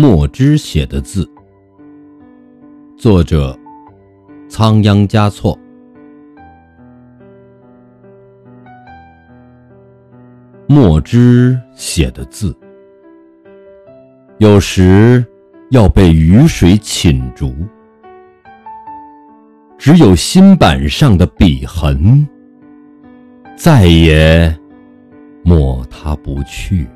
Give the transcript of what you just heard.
墨汁写的字。作者：仓央嘉措。墨汁写的字，有时要被雨水浸逐，只有新版上的笔痕，再也抹它不去。